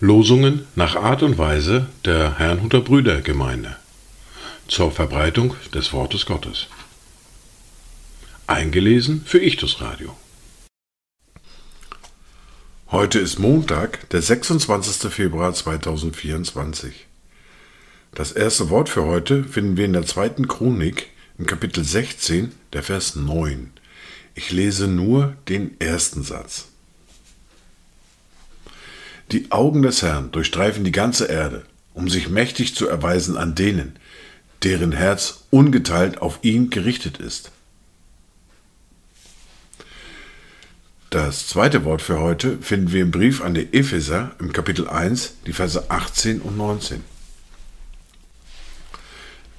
Losungen nach Art und Weise der Herrnhuter Brüdergemeinde zur Verbreitung des Wortes Gottes. Eingelesen für Ichtus Radio. Heute ist Montag, der 26. Februar 2024. Das erste Wort für heute finden wir in der zweiten Chronik im Kapitel 16, der Vers 9. Ich lese nur den ersten Satz. Die Augen des Herrn durchstreifen die ganze Erde, um sich mächtig zu erweisen an denen, deren Herz ungeteilt auf ihn gerichtet ist. Das zweite Wort für heute finden wir im Brief an die Epheser im Kapitel 1, die Verse 18 und 19.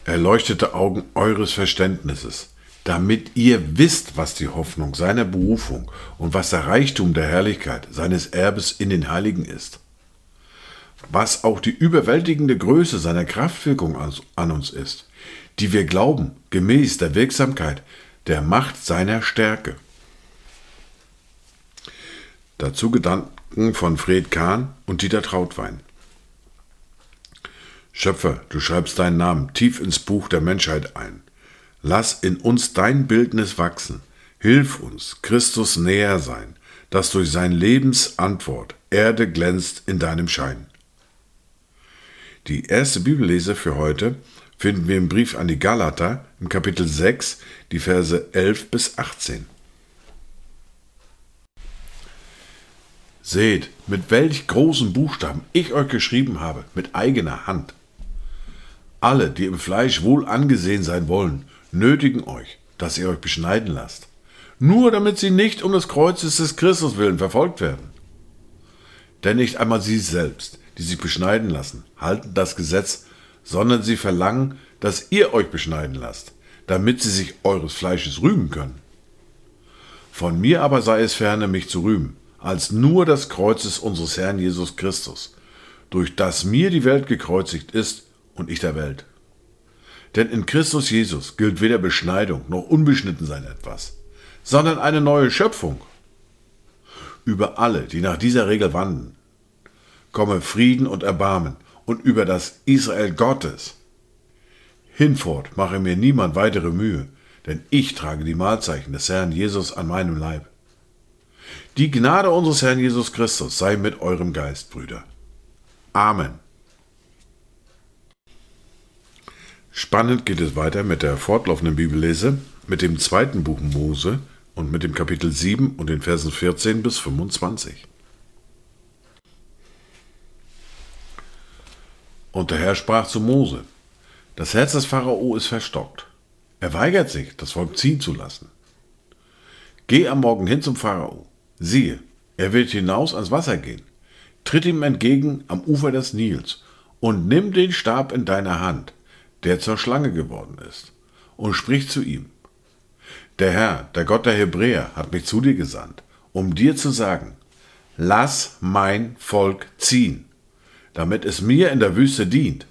Erleuchtete Augen eures Verständnisses, damit ihr wisst, was die Hoffnung seiner Berufung und was der Reichtum der Herrlichkeit seines Erbes in den Heiligen ist, was auch die überwältigende Größe seiner Kraftwirkung an uns ist, die wir glauben, gemäß der Wirksamkeit der Macht seiner Stärke. Dazu Gedanken von Fred Kahn und Dieter Trautwein. Schöpfer, du schreibst deinen Namen tief ins Buch der Menschheit ein. Lass in uns dein Bildnis wachsen. Hilf uns, Christus näher sein, dass durch sein Lebensantwort Erde glänzt in deinem Schein. Die erste Bibellese für heute finden wir im Brief an die Galater im Kapitel 6, die Verse 11 bis 18. Seht, mit welch großen Buchstaben ich euch geschrieben habe, mit eigener Hand. Alle, die im Fleisch wohl angesehen sein wollen, nötigen euch, dass ihr euch beschneiden lasst, nur damit sie nicht um des Kreuzes des Christus willen verfolgt werden. Denn nicht einmal sie selbst, die sich beschneiden lassen, halten das Gesetz, sondern sie verlangen, dass ihr euch beschneiden lasst, damit sie sich eures Fleisches rühmen können. Von mir aber sei es ferne, mich zu rühmen, als nur das Kreuzes unseres Herrn Jesus Christus, durch das mir die Welt gekreuzigt ist und ich der Welt. Denn in Christus Jesus gilt weder Beschneidung noch Unbeschnittensein etwas, sondern eine neue Schöpfung. Über alle, die nach dieser Regel wandeln, komme Frieden und Erbarmen und über das Israel Gottes. Hinfort mache mir niemand weitere Mühe, denn ich trage die Mahlzeichen des Herrn Jesus an meinem Leib. Die Gnade unseres Herrn Jesus Christus sei mit eurem Geist, Brüder. Amen. Spannend geht es weiter mit der fortlaufenden Bibellese, mit dem zweiten Buch Mose und mit dem Kapitel 7 und den Versen 14 bis 25. Und der Herr sprach zu Mose, das Herz des Pharao ist verstockt. Er weigert sich, das Volk ziehen zu lassen. Geh am Morgen hin zum Pharao. Siehe, er wird hinaus ans Wasser gehen. Tritt ihm entgegen am Ufer des Nils und nimm den Stab in deine Hand der zur Schlange geworden ist, und spricht zu ihm. Der Herr, der Gott der Hebräer, hat mich zu dir gesandt, um dir zu sagen, lass mein Volk ziehen, damit es mir in der Wüste dient.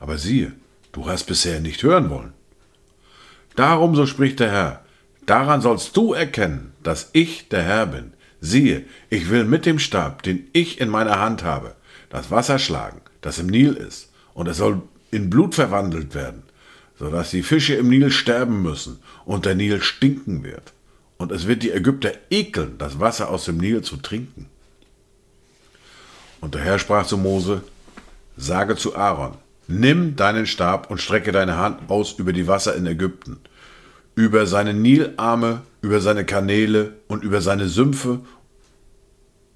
Aber siehe, du hast bisher nicht hören wollen. Darum, so spricht der Herr, daran sollst du erkennen, dass ich der Herr bin. Siehe, ich will mit dem Stab, den ich in meiner Hand habe, das Wasser schlagen, das im Nil ist, und es soll in Blut verwandelt werden, so dass die Fische im Nil sterben müssen und der Nil stinken wird. Und es wird die Ägypter ekeln, das Wasser aus dem Nil zu trinken. Und der Herr sprach zu Mose, sage zu Aaron, nimm deinen Stab und strecke deine Hand aus über die Wasser in Ägypten, über seine Nilarme, über seine Kanäle und über seine Sümpfe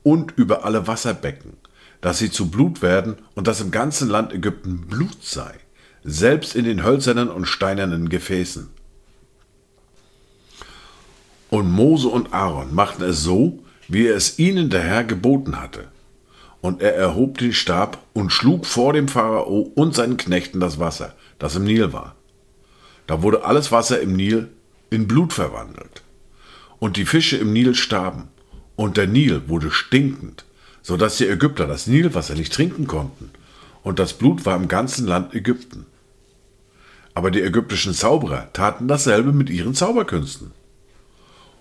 und über alle Wasserbecken dass sie zu Blut werden und dass im ganzen Land Ägypten Blut sei, selbst in den hölzernen und steinernen Gefäßen. Und Mose und Aaron machten es so, wie er es ihnen der Herr geboten hatte. Und er erhob den Stab und schlug vor dem Pharao und seinen Knechten das Wasser, das im Nil war. Da wurde alles Wasser im Nil in Blut verwandelt. Und die Fische im Nil starben, und der Nil wurde stinkend, so dass die Ägypter das Nilwasser nicht trinken konnten, und das Blut war im ganzen Land Ägypten. Aber die ägyptischen Zauberer taten dasselbe mit ihren Zauberkünsten.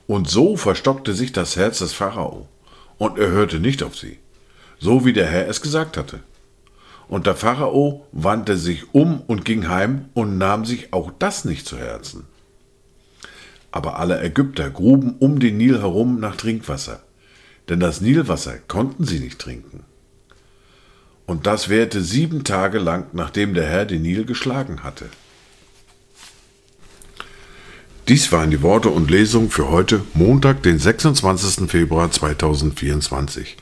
Und so verstockte sich das Herz des Pharao, und er hörte nicht auf sie, so wie der Herr es gesagt hatte. Und der Pharao wandte sich um und ging heim und nahm sich auch das nicht zu Herzen. Aber alle Ägypter gruben um den Nil herum nach Trinkwasser, denn das Nilwasser konnten sie nicht trinken. Und das währte sieben Tage lang, nachdem der Herr den Nil geschlagen hatte. Dies waren die Worte und Lesungen für heute, Montag, den 26. Februar 2024.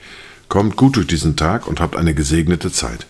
Kommt gut durch diesen Tag und habt eine gesegnete Zeit.